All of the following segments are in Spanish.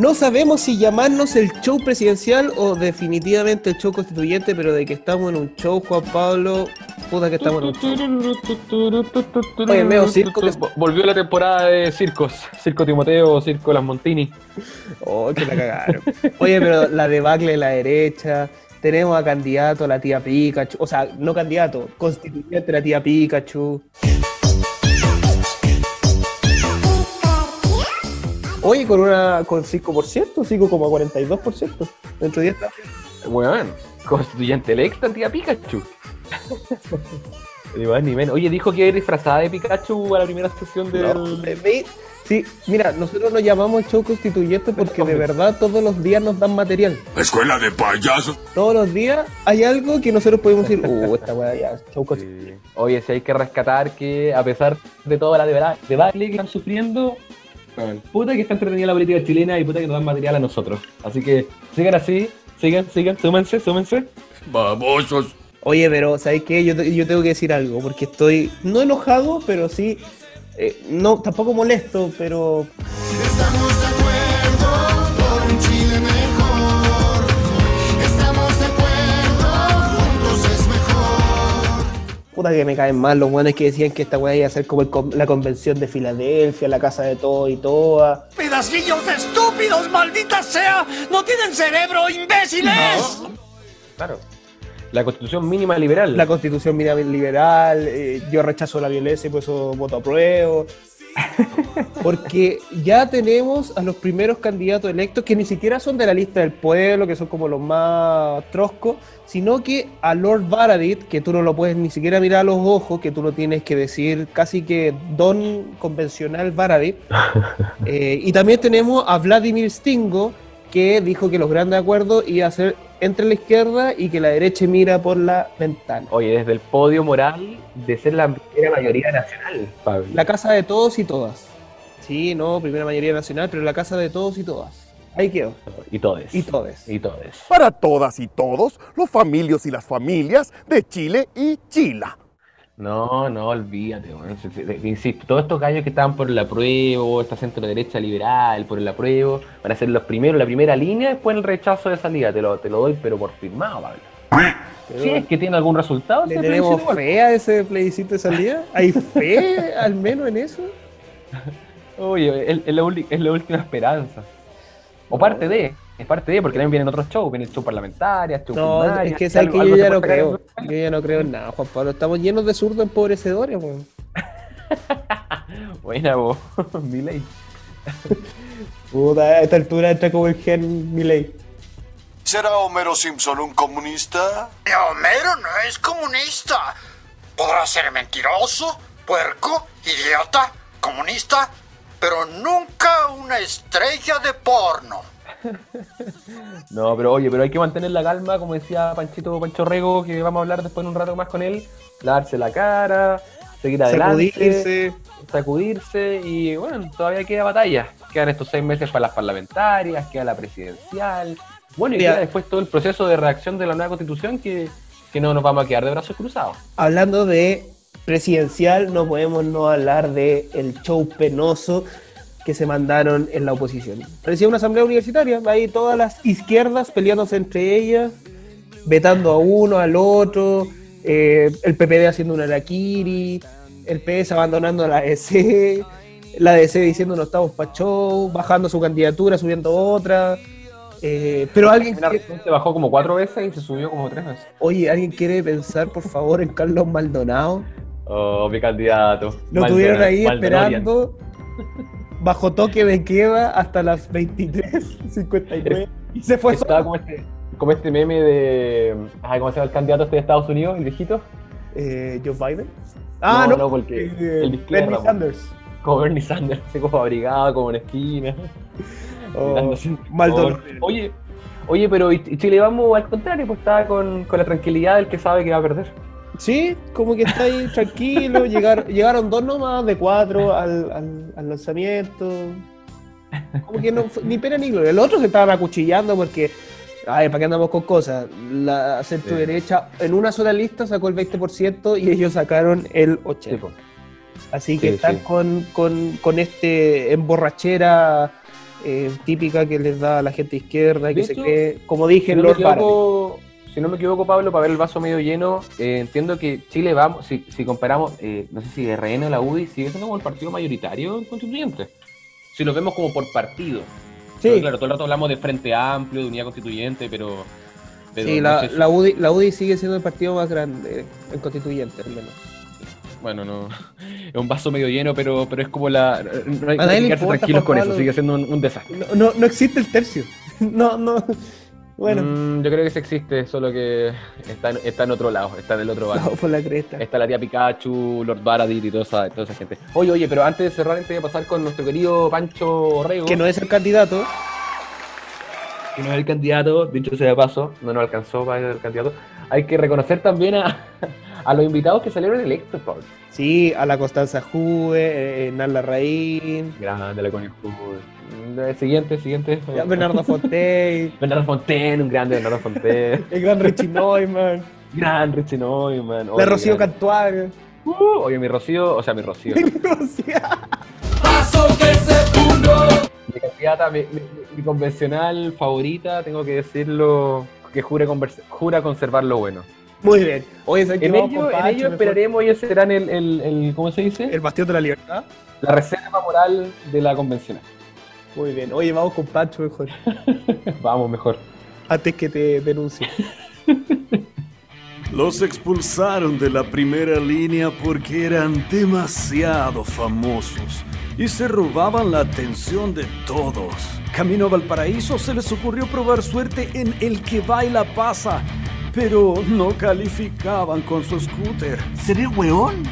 No sabemos si llamarnos el show presidencial o definitivamente el show constituyente, pero de que estamos en un show, Juan Pablo, puta que estamos en un show. Oye, medio circo que... Volvió la temporada de circos. Circo Timoteo, Circo Las Montini. Oh, que la cagaron. Oye, pero la debacle de la derecha, tenemos a candidato a la tía Pikachu, o sea, no candidato, constituyente la tía Pikachu. Oye, con una con 5%, 5,42% dentro de 10 años. Bueno, constituyente electa, tía Pikachu. Ni más ni menos. Oye, dijo que era disfrazada de Pikachu a la primera sesión del. No, sí, mira, nosotros nos llamamos show constituyente porque de verdad todos los días nos dan material. Escuela de payasos. Todos los días hay algo que nosotros podemos decir, uh, esta weá ya, es show constituyente. Sí. Oye, si hay que rescatar que a pesar de toda la debacle que están sufriendo, bueno, puta que está entretenida la política chilena y puta que nos dan material a nosotros. Así que sigan así, sigan, sigan, súmense, súmense. Babosos. Oye, pero ¿sabes qué? Yo, yo tengo que decir algo, porque estoy no enojado, pero sí, eh, no, tampoco molesto, pero Estamos puta que me caen mal los buenos que decían que esta weá iba a ser como el la convención de Filadelfia, la casa de todo y toda. ¡Pedacillos de estúpidos, maldita sea! ¡No tienen cerebro, imbéciles! Claro. La constitución mínima liberal. La constitución mira liberal, eh, yo rechazo la violencia y por eso voto a prueba. Porque ya tenemos a los primeros candidatos electos que ni siquiera son de la lista del pueblo, que son como los más troscos, sino que a Lord Varadit, que tú no lo puedes ni siquiera mirar a los ojos, que tú lo tienes que decir casi que don convencional Varadit. Eh, y también tenemos a Vladimir Stingo, que dijo que los grandes acuerdos iba a ser entre la izquierda y que la derecha mira por la ventana. Oye, desde el podio moral de ser la primera mayoría nacional, Pablo. La casa de todos y todas. Sí, no, primera mayoría nacional, pero la casa de todos y todas. Ahí quedó. Y todes. Y todes. Y todes. para todas y todos los familios y las familias de Chile y Chila. No, no, olvídate. Sí, sí, sí, Insisto, todos estos gallos que estaban por el apruebo, esta centro derecha liberal, por el apruebo, van a ser los primeros, la primera línea, después el rechazo de salida. Te lo, te lo doy, pero por firmado, Pablo. Si es que tiene algún resultado, ¿Le ese tenemos fe a ese plebiscito de salida? ¿Hay fe al menos en eso? Oye, es, es la, es la última esperanza. O parte de, es parte de, porque también vienen otros shows, viene el show parlamentario, show No, primaria, es que sabes que algo- yo algo ya no creo. Yo ya no creo en nada, Juan Pablo. Estamos llenos de zurdos empobrecedores, weón. en- Buena, vos, mi ley. Puta, a esta altura entra como el gen Milei. ¿Será Homero Simpson un comunista? Homero no es comunista. Podrá ser mentiroso, puerco, idiota, comunista, pero nunca una estrella de porno. No, pero oye, pero hay que mantener la calma, como decía Panchito Pancho Rego, que vamos a hablar después en un rato más con él, lavarse la cara, seguir adelante, Sacudirse. sacudirse y bueno, todavía queda batalla. Quedan estos seis meses para las parlamentarias, queda la presidencial. Bueno, y Mira. queda después todo el proceso de reacción de la nueva constitución que, que no nos vamos a quedar de brazos cruzados. Hablando de presidencial, no podemos no hablar de el show penoso que se mandaron en la oposición. Parecía una asamblea universitaria, ahí todas las izquierdas peleándose entre ellas, vetando a uno, al otro, eh, el PPD haciendo un araquiri, el PS abandonando la DC, la DC diciendo no estamos pa' show, bajando su candidatura, subiendo otra. eh, pero alguien final se bajó como cuatro veces y se subió como tres veces. Oye, ¿alguien quiere pensar, por favor, en Carlos Maldonado? Oh, mi candidato. Lo Maldonado- tuvieron ahí esperando bajo toque de queda hasta las 23.59 y se fue Estaba solo. como este, como este meme de. ¿Cómo se llama el candidato este de Estados Unidos, el viejito? Eh, ¿Joe Biden? Ah, No, no, no, porque eh, el Bernie. Sanders. Como Bernie Sanders, como abrigado, como en esquina. Oh. Oye, oye, pero ¿y y Chile vamos al contrario, pues estaba con, con la tranquilidad del que sabe que va a perder. Sí, como que está ahí tranquilo. llegar, llegaron dos nomás de cuatro al, al- al lanzamiento. Como que no ni pena ni gloria. Los otros se estaban acuchillando porque, ay, ¿para qué andamos con cosas? La centro derecha en una sola lista sacó el 20% y ellos sacaron el 80%. Sí, pues. Así que Sí, están sí. Con, con, con este emborrachera eh, típica que les da a la gente izquierda y que se cree, como dije, Lord Barley. Si no me equivoco, Pablo, para ver el vaso medio lleno, eh, entiendo que Chile va, si, si comparamos, eh, no sé si RN o la UDI, sigue siendo como el partido mayoritario en constituyente. Si lo vemos como por partido. Sí, Pero claro, todo el rato hablamos de Frente Amplio, de Unidad Constituyente, pero... pero sí no la, UDI, la UDI sigue siendo el partido más grande en constituyente, al menos. Bueno, no. Es un vaso medio lleno, pero, pero es como la. No hay, que quedarse tranquilos con eso, sigue siendo un, un desastre. No, no, no existe el tercio. No, no. Bueno, Mm, yo creo que sí existe, solo que está en, está en otro lado, está en el otro lado. por la cresta. Está la tía Pikachu, Lord Baradit y toda esa, toda esa gente. Oye, oye, pero antes de cerrar, antes de pasar con nuestro querido Pancho Orrego, Que no es el candidato. que no es el candidato, dicho sea de paso, no nos alcanzó para ser el candidato, hay que reconocer también a, a los invitados que salieron electos, Pablo. Sí, a la Constanza Juve, eh, Narla Raín, Grande, la conejo. Siguiente, siguiente. ya Bernardo Fontey, Bernardo Fontaine, un grande Bernardo Fontaine. el gran Richie Neumann, gran Richie Neumann. la oye, Rocío gran-. Uh, oye, mi Rocío, o sea, mi Rocío. mi candidata, mi, mi- mi convencional favorita, tengo que decirlo, que jure, convers- jura conservar lo bueno. Muy bien. Oye. En ello, con en ello mejor. esperaremos, ellos serán el, el, el- ¿cómo se dice? El bastión de la libertad. La reserva moral de la convencional. Muy bien. Oye, vamos con Pancho mejor. Vamos, mejor. Antes que te denuncie. Los expulsaron de la primera línea porque eran demasiado famosos y se robaban la atención de todos. Camino a Valparaíso se les ocurrió probar suerte en El que baila pasa, pero no calificaban con su scooter. ¿Seré weón?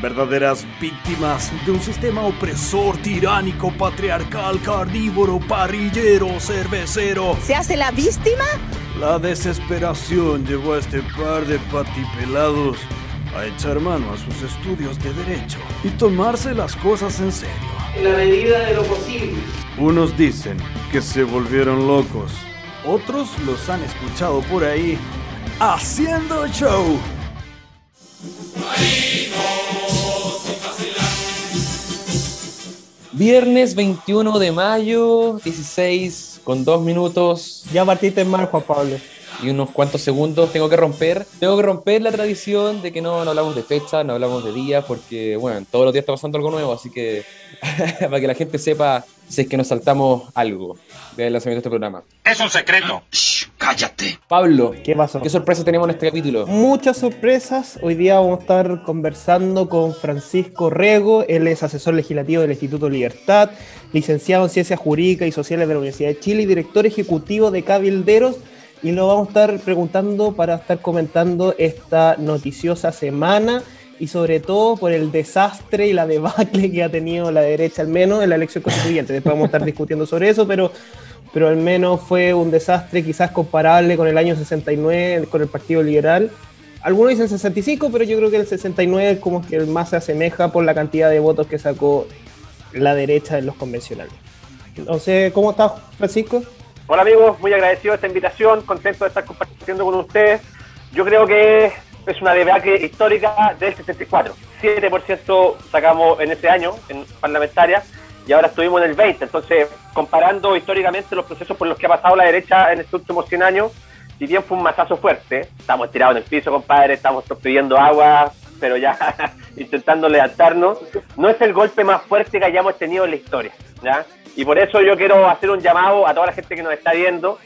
Verdaderas víctimas de un sistema opresor, tiránico, patriarcal, carnívoro, parrillero, cervecero. ¿Se hace la víctima? La desesperación llevó a este par de patipelados a echar mano a sus estudios de derecho y tomarse las cosas en serio. En la medida de lo posible. Unos dicen que se volvieron locos, otros los han escuchado por ahí haciendo show. Viernes 21 de mayo, 16 con 2 minutos Ya partiste mal, Juan Pablo. Y unos cuantos segundos. Tengo que romper, tengo que romper la tradición de que no, no hablamos de fecha, no hablamos de días, porque bueno, todos los días está pasando algo nuevo, así que para que la gente sepa si es que nos saltamos algo del lanzamiento de este programa. Es un secreto. Shh, cállate. Pablo, ¿Qué pasó? ¿qué sorpresa tenemos en este capítulo? Muchas sorpresas. Hoy día vamos a estar conversando con Francisco Rego. Él es asesor legislativo del Instituto Libertad, licenciado en Ciencias Jurídicas y Sociales de la Universidad de Chile y director ejecutivo de Cabilderos. Y lo vamos a estar preguntando para estar comentando esta noticiosa semana y sobre todo por el desastre y la debacle que ha tenido la derecha, al menos en la elección constituyente. Después vamos a estar discutiendo sobre eso, pero pero al menos fue un desastre quizás comparable con el año 69, con el Partido Liberal. Algunos dicen 65, pero yo creo que el 69 es como que el más se asemeja por la cantidad de votos que sacó la derecha en los convencionales. Entonces, ¿cómo estás, Francisco? Hola amigos, muy agradecido de esta invitación, contento de estar compartiendo con ustedes. Yo creo que es una debacle histórica del 64. 7% sacamos en ese año en parlamentaria y ahora estuvimos en el 20. Entonces, comparando históricamente los procesos por los que ha pasado la derecha en estos últimos 100 años, si bien fue un mazazo fuerte, estamos tirados en el piso, compadre, estamos pidiendo agua, pero ya intentando levantarnos, no es el golpe más fuerte que hayamos tenido en la historia. ¿ya? Y por eso yo quiero hacer un llamado a toda la gente que nos está viendo.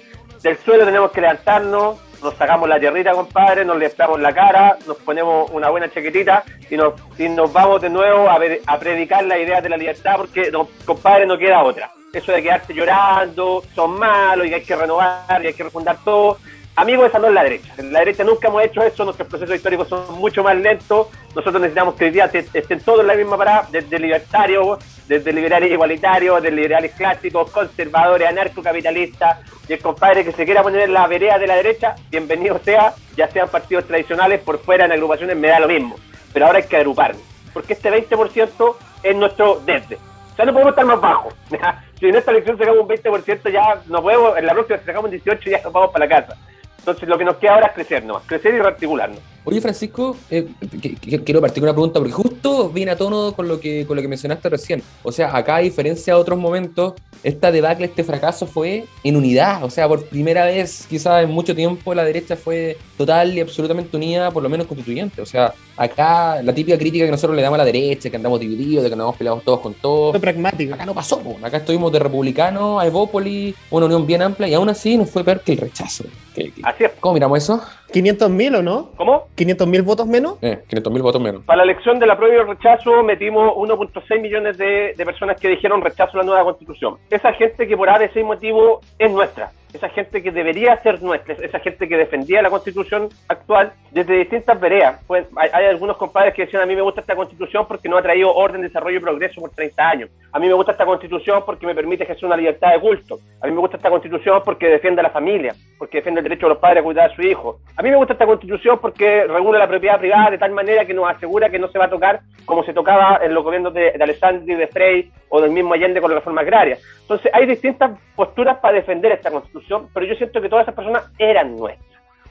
Del suelo tenemos que levantarnos, nos sacamos la tierrita, compadre, nos limpiamos la cara, nos ponemos una buena chaquetita y nos, y nos vamos de nuevo a, predicar la idea de la libertad porque, no, compadre, no queda otra. Eso de quedarse llorando, son malos y hay que renovar y hay que refundar todo. Amigos, esa no es la derecha. En la derecha nunca hemos hecho eso, nuestros procesos históricos son mucho más lentos. Nosotros necesitamos que hoy día estén todos en la misma parada, desde libertarios, desde liberales igualitarios, desde liberales clásicos, conservadores, anarcocapitalistas. Y el compadre que se quiera poner en la vereda de la derecha, bienvenido sea, ya sean partidos tradicionales, por fuera en agrupaciones, me da lo mismo. Pero ahora hay que agruparnos, porque este 20% es nuestro desde. O sea, no podemos estar más bajo. si en esta elección sacamos un 20%, ya no podemos, en la próxima si sacamos un 18% ya nos vamos para la casa. Entonces lo que nos queda ahora es crecer nomás, crecer y rearticularnos. Oye, Francisco, eh, que- que- quiero partir con una pregunta porque justo viene a tono con lo que con lo que mencionaste recién. O sea, acá, a diferencia de otros momentos, esta debacle, este fracaso fue en unidad. O sea, por primera vez, quizás en mucho tiempo, la derecha fue total y absolutamente unida, por lo menos constituyente. O sea, acá la típica crítica que nosotros le damos a la derecha, que andamos divididos, de que andamos peleados todos con todos. Fue pragmático. Acá no pasó, po. acá estuvimos de republicano a Evópoli, una unión bien amplia, y aún así nos fue peor que el rechazo. ¿Qué- qué- Así es. ¿Cómo miramos eso? 500 mil o no? ¿Cómo? 500 mil votos menos. Eh, 500 mil votos menos. Para la elección de la prueba y el rechazo metimos 1.6 millones de, de personas que dijeron rechazo a la nueva constitución. Esa gente que por A, B, C motivo es nuestra. Esa gente que debería ser nuestra. Esa gente que defendía la constitución actual desde distintas veredas. Pues, hay, algunos compadres que decían a mí me gusta esta constitución porque no ha traído orden, desarrollo y progreso por 30 años. A mí me gusta esta constitución porque me permite ejercer una libertad de culto. A mí me gusta esta constitución porque defiende a la familia, porque defiende el derecho de los padres a cuidar a su hijo. A mí me gusta esta constitución porque regula la propiedad privada de tal manera que nos asegura que no se va a tocar como se tocaba en los gobiernos de, de Alessandri, de Frey o del mismo Allende con la reforma agraria. Entonces hay distintas posturas para defender esta constitución, pero yo siento que todas esas personas eran nuestras.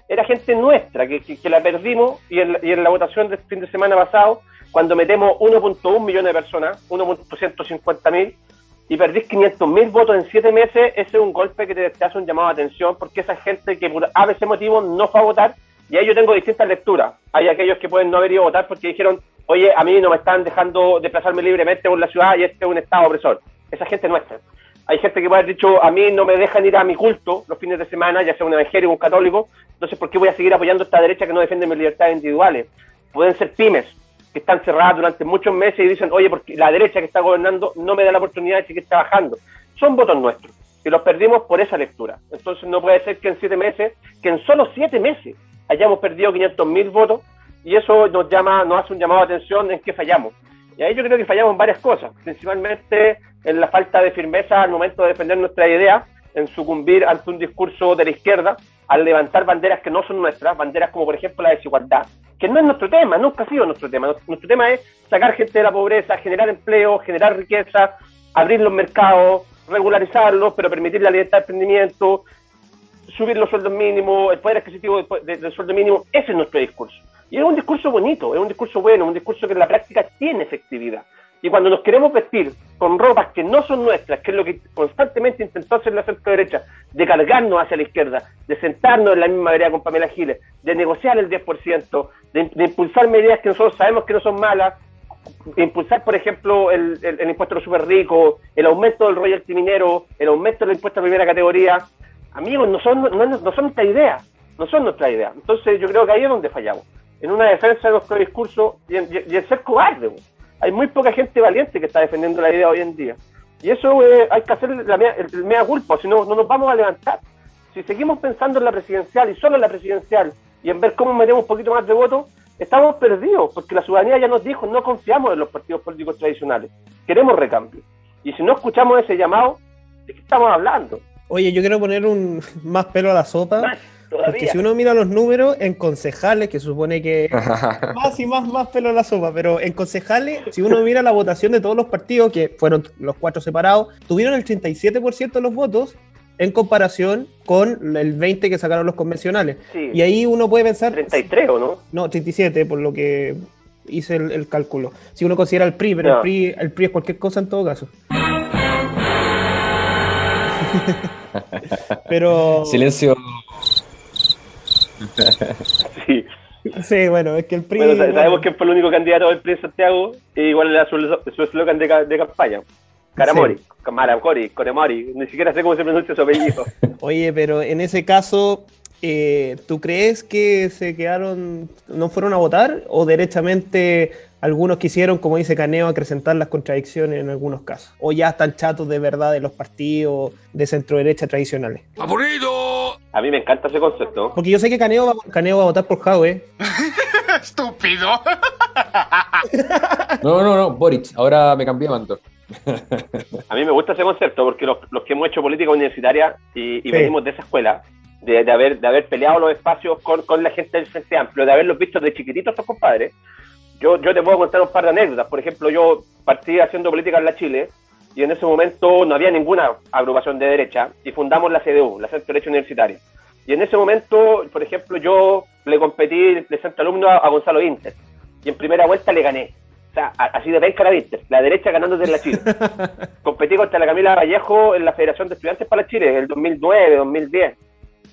Era gente nuestra que, la perdimos y en, y en la votación del fin de semana pasado, cuando metemos 1.1 millones de personas, 1.150 mil, y perdís 500 mil votos en 7 meses, ese es un golpe que te, te hace un llamado de atención, porque esa gente que por a veces motivo no fue a votar, y ahí yo tengo distintas lecturas. Hay aquellos que pueden no haber ido a votar porque dijeron, oye, a mí no me están dejando desplazarme libremente por la ciudad y este es un estado opresor. Esa gente nuestra. Hay gente que puede haber dicho, a mí no me dejan ir a mi culto los fines de semana, ya sea un evangélico o un católico, entonces ¿por qué voy a seguir apoyando esta derecha que no defiende mis libertades individuales? Pueden ser pymes que están cerradas durante muchos meses y dicen, oye, porque la derecha que está gobernando no me da la oportunidad de seguir trabajando. Son votos nuestros y los perdimos por esa lectura. Entonces no puede ser que en siete meses, que en solo siete meses hayamos perdido 500 mil votos y eso nos llama, nos hace un llamado de atención en qué fallamos. Y ahí yo creo que fallamos en varias cosas, principalmente en la falta de firmeza al momento de defender nuestra idea, en sucumbir ante un discurso de la izquierda, al levantar banderas que no son nuestras, banderas como por ejemplo la desigualdad, que no es nuestro tema, nunca ha sido nuestro tema. Nuestro tema es sacar gente de la pobreza, generar empleo, generar riqueza, abrir los mercados, regularizarlos, pero permitir la libertad de emprendimiento, subir los sueldos mínimos, el poder adquisitivo de- de- del sueldo mínimo, ese es nuestro discurso. Y es un discurso bonito, es un discurso bueno, un discurso que en la práctica tiene efectividad. Y cuando nos queremos vestir con ropas que no son nuestras, que es lo que constantemente intentó hacer la centro derecha, de cargarnos hacia la izquierda, de sentarnos en la misma vereda con Pamela Giles, de negociar el 10%, de, de impulsar medidas que nosotros sabemos que no son malas, de impulsar, por ejemplo, el impuesto a los super ricos, el aumento del royalty minero, el aumento del impuesto a primera categoría. Amigos, no son, no, no son nuestra idea, no son nuestra idea. Entonces yo creo que ahí es donde fallamos, en una defensa de nuestro discurso y en, y- en ser cobarde. Hay muy poca gente valiente que está defendiendo la idea hoy en día. Y eso eh, hay que hacer la mea, el, el mea culpa, si no, no nos vamos a levantar. Si seguimos pensando en la presidencial y solo en la presidencial y en ver cómo metemos un poquito más de votos, estamos perdidos, porque la ciudadanía ya nos dijo, no confiamos en los partidos políticos tradicionales, queremos recambio. Y si no escuchamos ese llamado, ¿de qué estamos hablando? Oye, yo quiero poner un más pelo a la sopa. Más Porque todavía. si uno mira los números en concejales, que supone que más y más, más pelo a la sopa, pero en concejales, si uno mira la votación de todos los partidos, que fueron los cuatro separados, tuvieron el 37% de los votos en comparación con el 20% que sacaron los convencionales. Sí. Y ahí uno puede pensar, 33 o no? no, 37, por lo que hice el, el cálculo. Si uno considera el PRI, pero el, PRI, el PRI es cualquier cosa en todo caso. pero Silencio. Sí. sí, bueno, es que el PRI Bueno, sa- sabemos que fue el único candidato del PRI en Santiago y igual era su su eslogan de, de campaña. Caramori, Camaracori, Coremori, ni siquiera sé cómo se pronuncia su apellido. Oye, pero en ese caso, eh, ¿tú crees que se quedaron, no fueron a votar o derechamente algunos quisieron, como dice Caneo, acrecentar las contradicciones en algunos casos? ¿O ya están chatos de verdad de los partidos de centro derecha tradicionales? ¡Aburrido! A mí me encanta ese concepto. Porque yo sé que Caneo va, Caneo va a votar por Jadwe. ¡Estúpido! No, no, no, Boric, ahora me cambié de manto. A mí me gusta ese concepto porque los, los que hemos hecho política universitaria y, y Sí. venimos de esa escuela, de, de haber, de haber peleado los espacios con, con la gente del Frente Amplio, de haberlos visto de chiquititos estos compadres, yo, yo te puedo contar un par de anécdotas. Por ejemplo, yo partí haciendo política en la Chile y en ese momento no había ninguna agrupación de derecha y fundamos la CDU, la Centro Derecha Universitaria. Y en ese momento, por ejemplo, yo le competí de centro alumno a, a Gonzalo Inter. Y en primera vuelta le gané. O sea, así de penca la Inter. La derecha ganándote en la Chile. competí contra la Camila Vallejo en la Federación de Estudiantes para Chile, en el 2009, 2010.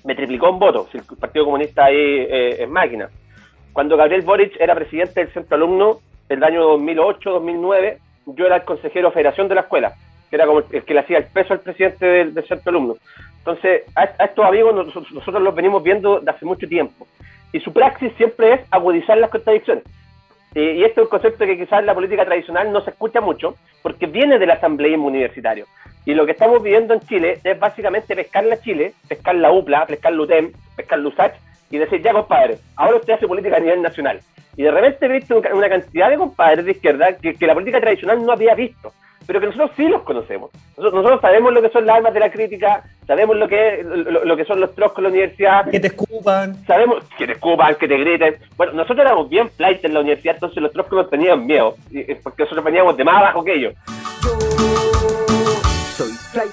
Me triplicó en votos. El Partido Comunista ahí eh, en máquina. Cuando Gabriel Boric era presidente del centro alumno, el año 2008, 2009, yo era el consejero de federación de la escuela, que era como el que le hacía el peso al presidente del, del centro alumno. Entonces, a, a estos amigos nosotros, nosotros los venimos viendo de hace mucho tiempo. Y su praxis siempre es agudizar las contradicciones. Y este es un concepto que quizás en la política tradicional no se escucha mucho, porque viene del asambleísmo universitario. Y lo que estamos viviendo en Chile es básicamente pescar la Chile, pescar la UPLA, pescar la UTEM, pescar la USACH, y decir, ya compadre, ahora usted hace política a nivel nacional. Y de repente he visto una cantidad de compadres de izquierda que, que la política tradicional no había visto, pero que nosotros sí los conocemos. Nosotros, nosotros sabemos lo que son las armas de la crítica, sabemos lo que, es- lo, lo que son los troscos en la universidad, Que te escupan. sabemos que te escupan, que te griten. Bueno, nosotros éramos bien flight en la universidad, entonces los troscos nos tenían miedo, porque nosotros veníamos de más abajo que ellos. Soy flight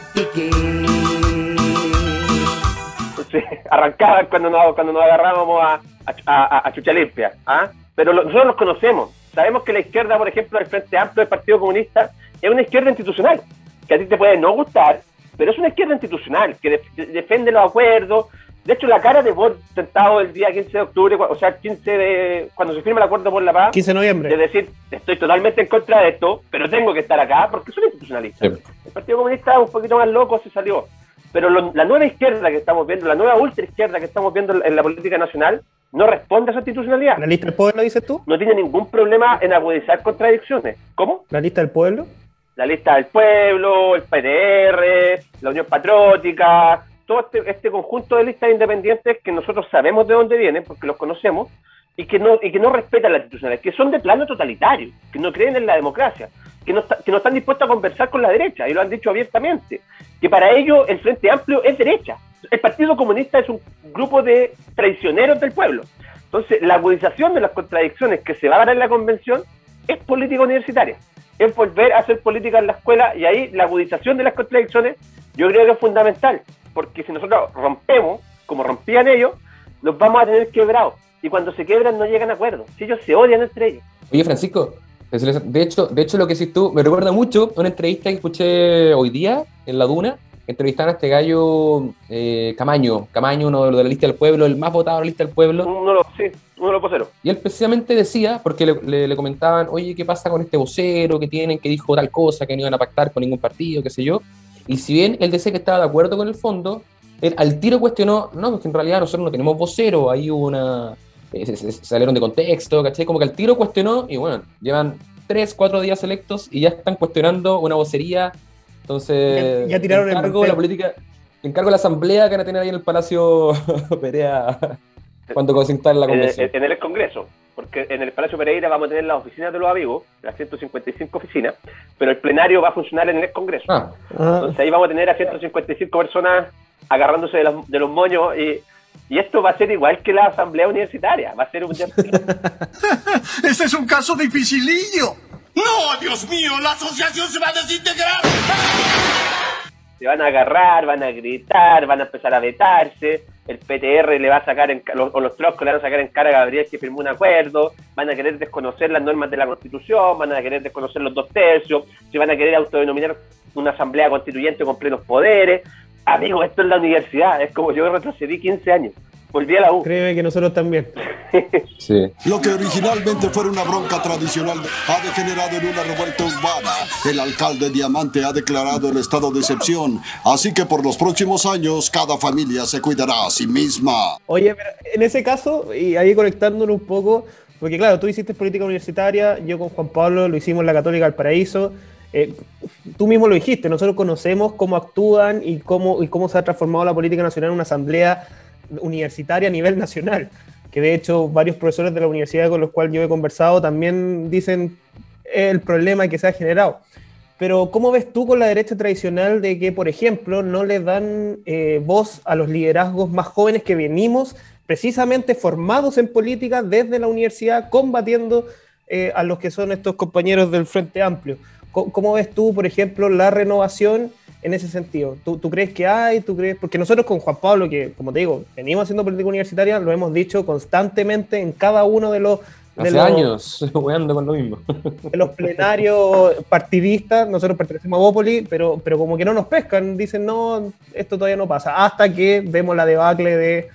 Entonces, arrancaban cuando nos, cuando nos agarrábamos a, a, a- a chucha limpia. ¿ah? Pero lo- nosotros los conocemos. Sabemos que la izquierda, por ejemplo, del Frente Amplio del Partido Comunista, es una izquierda institucional, que a ti te puede no gustar, pero es una izquierda institucional, que def- defiende los acuerdos. De hecho, la cara de Bort sentado el día 15 de octubre, o sea, el 15 de, cuando se firma el acuerdo por la paz, 15 de noviembre. de decir, estoy totalmente en contra de esto, pero tengo que estar acá porque soy institucionalista. Sí. El Partido Comunista un poquito más loco se salió. Pero lo- la nueva izquierda que estamos viendo, la nueva ultra izquierda que estamos viendo en, en la política nacional, no responde a esa institucionalidad. ¿La lista del pueblo dices tú? No tiene ningún problema en agudizar contradicciones. ¿Cómo? ¿La lista del pueblo? La lista del pueblo, el PDR, la Unión Patriótica, todo este, este conjunto de listas independientes que nosotros sabemos de dónde vienen, porque los conocemos, y que no, y que no respetan las instituciones, que son de plano totalitario, que no creen en la democracia, que no, está- que no están dispuestos a conversar con la derecha, y lo han dicho abiertamente, que para ellos el Frente Amplio es derecha. El Partido Comunista es un grupo de traicioneros del pueblo. Entonces, la agudización de las contradicciones que se va a dar en la convención es política universitaria. Es volver a hacer política en la escuela y ahí la agudización de las contradicciones yo creo que es fundamental. Porque si nosotros rompemos, como rompían ellos, los vamos a tener quebrados. Y cuando se quebran no llegan a acuerdos. Si ellos se odian entre ellos. Oye, Francisco, de hecho, de hecho lo que hiciste tú me recuerda mucho a una entrevista que escuché hoy día en La Duna. Entrevistaron a este gallo eh, Camaño, Camaño, uno de los de la lista del pueblo, el más votado de la lista del pueblo. Uno sí, uno de los voceros. Y él precisamente decía, porque le, le- le comentaban, oye, ¿qué pasa con este vocero que tienen, que dijo tal cosa, que no iban a pactar con ningún partido, qué sé yo? Y si bien él decía que estaba de acuerdo con el fondo, él al tiro cuestionó, no, porque en realidad nosotros no tenemos vocero, hubo una... eh, se, se- salieron de contexto, ¿cachai? Como que al tiro cuestionó y bueno, llevan tres, cuatro días electos y ya están cuestionando una vocería. Entonces, Ya- ya tiraron el encargo la mantel. política, encargo la asamblea que van a tener ahí en el Palacio Perea cuando instale la En, convención. en- en el Congreso. Porque en el Palacio Pereira vamos a tener las oficinas de los amigos, las 155 oficinas, pero el plenario va a funcionar en el Congreso. Ah, Ah, Entonces ahí vamos a tener a 155 personas agarrándose de los, de los moños y, y esto va a ser igual que la asamblea universitaria. Va a ser un... Este es un caso dificilillo. ¡No, Dios mío! ¡La asociación se va a desintegrar! se van a agarrar, van a gritar, van a empezar a vetarse, el PTR le va a sacar, en, o los troscos le van a sacar en cara a Gabriel que firmó un acuerdo, van a querer desconocer las normas de la Constitución, van a querer desconocer los dos tercios, se van a querer autodenominar una asamblea constituyente con plenos poderes. Amigo, esto es la universidad, es como yo retrocedí 15 años, volví a la U. créeme que nosotros también. sí. Lo que originalmente fuera una bronca tradicional ha degenerado en una revuelta urbana. El alcalde Diamante ha declarado el estado de excepción, así que por los próximos años cada familia se cuidará a sí misma. Oye, pero en ese caso, y ahí conectándolo un poco, porque claro, tú hiciste política universitaria, yo con Juan Pablo lo hicimos en la Católica del Paraíso. Eh, tú mismo lo dijiste, nosotros conocemos cómo actúan y cómo, se ha transformado la política nacional en una asamblea universitaria a nivel nacional. Que de hecho, varios profesores de la universidad con los cuales yo he conversado también dicen el problema que se ha generado. Pero ¿cómo ves tú con la derecha tradicional de que, por ejemplo, no le dan eh, voz a los liderazgos más jóvenes que venimos precisamente formados en política desde la universidad, combatiendo eh, a los que son estos compañeros del Frente Amplio? ¿Cómo, cómo ves tú, por ejemplo, la renovación en ese sentido? ¿Tú, tú crees que hay? ¿Tú crees? Porque nosotros con Juan Pablo, que como te digo, venimos haciendo política universitaria, lo hemos dicho constantemente en cada uno de los de Hace los, años, weando con lo mismo. de los plenarios partidistas, nosotros pertenecemos a Bópoli, pero, pero como que no nos pescan, dicen no, esto todavía no pasa, hasta que vemos la debacle de